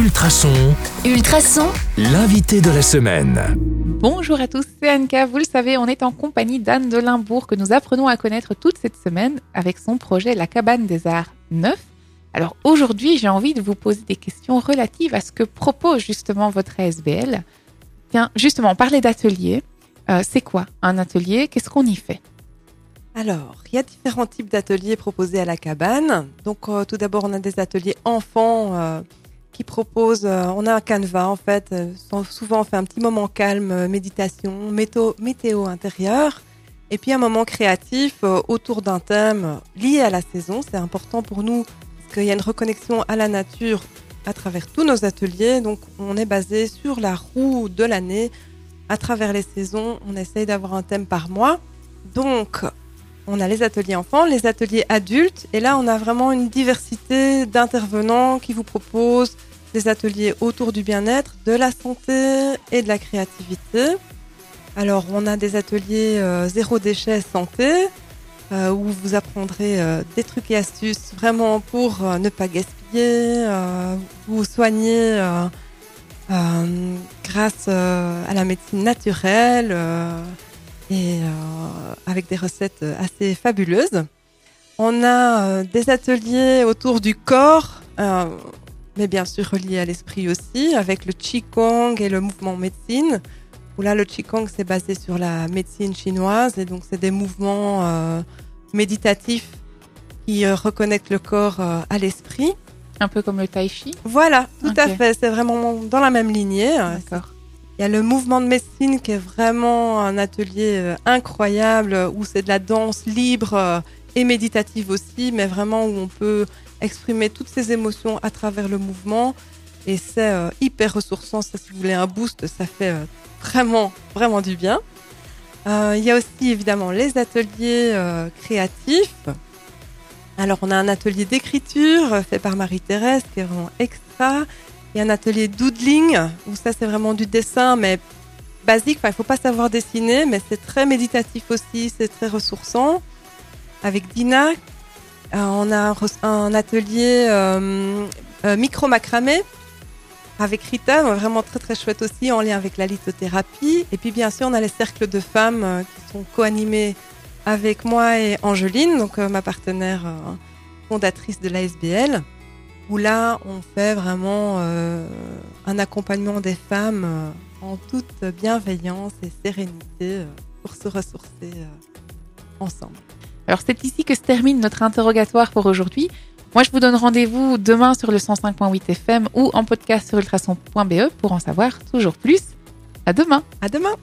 Ultrason, Ultrason, l'invité de la semaine. Bonjour à tous, c'est Anka. Vous le savez, on est en compagnie d'Anne de Limbourg que nous apprenons à connaître toute cette semaine avec son projet La Cabane des Arts 9. Alors aujourd'hui, j'ai envie de vous poser des questions relatives à ce que propose justement votre ASBL. Tiens, justement, parler d'atelier. Euh, c'est quoi un atelier? Qu'est-ce qu'on y fait? Alors, il y a différents types d'ateliers proposés à la cabane. Donc, euh, tout d'abord, on a des ateliers enfants euh, qui proposent. euh, on a un canevas en fait. euh, souvent, on fait un petit moment calme, euh, méditation, météo, météo intérieur, et puis un moment créatif autour d'un thème lié à la saison. C'est important pour nous parce qu'il y a une reconnexion à la nature à travers tous nos ateliers. Donc, on est basé sur la roue de l'année. À travers les saisons, on essaye d'avoir un thème par mois. Donc, on a les ateliers enfants, les ateliers adultes, et là on a vraiment une diversité d'intervenants qui vous proposent des ateliers autour du bien-être, de la santé et de la créativité. Alors on a des ateliers euh, zéro déchet santé, euh, où vous apprendrez euh, des trucs et astuces vraiment pour ne pas gaspiller, vous soigner grâce à la médecine naturelle. et avec des recettes assez fabuleuses. On a des ateliers autour du corps, mais bien sûr reliés à l'esprit aussi, avec le Qigong et le mouvement médecine. Où là, le Qigong, c'est basé sur la médecine chinoise, et donc c'est des mouvements euh, méditatifs qui euh, reconnectent le corps euh, à l'esprit. Un peu comme le tai chi Voilà, tout à fait, c'est vraiment dans la même lignée. D'accord. Il y a le mouvement de médecine qui est vraiment un atelier euh, incroyable euh, où c'est de la danse libre euh, et méditative aussi, mais vraiment où on peut exprimer toutes ses émotions à travers le mouvement. Et c'est euh, hyper ressourçant. Ça, si vous voulez un boost, ça fait euh, vraiment, vraiment du bien. Euh, il y a aussi évidemment les ateliers créatifs. Alors, on a un atelier d'écriture fait par Marie-Thérèse qui est vraiment extra. Il y a un atelier doodling où ça c'est vraiment du dessin mais basique. Enfin, il faut pas savoir dessiner, mais c'est très méditatif aussi, c'est très ressourçant. Avec Dina, euh, on a un, atelier euh, euh, micro macramé avec Rita, vraiment très très chouette aussi en lien avec la lithothérapie. Et puis bien sûr, on a les cercles de femmes qui sont co-animés avec moi et Angeline, donc ma partenaire fondatrice de l'ASBL où là, on fait vraiment un accompagnement des femmes en toute bienveillance et sérénité pour se ressourcer ensemble. Alors c'est ici que se termine notre interrogatoire pour aujourd'hui. Moi je vous donne rendez-vous demain sur le 105.8 FM ou en podcast sur ultrason.be pour en savoir toujours plus. À demain À demain!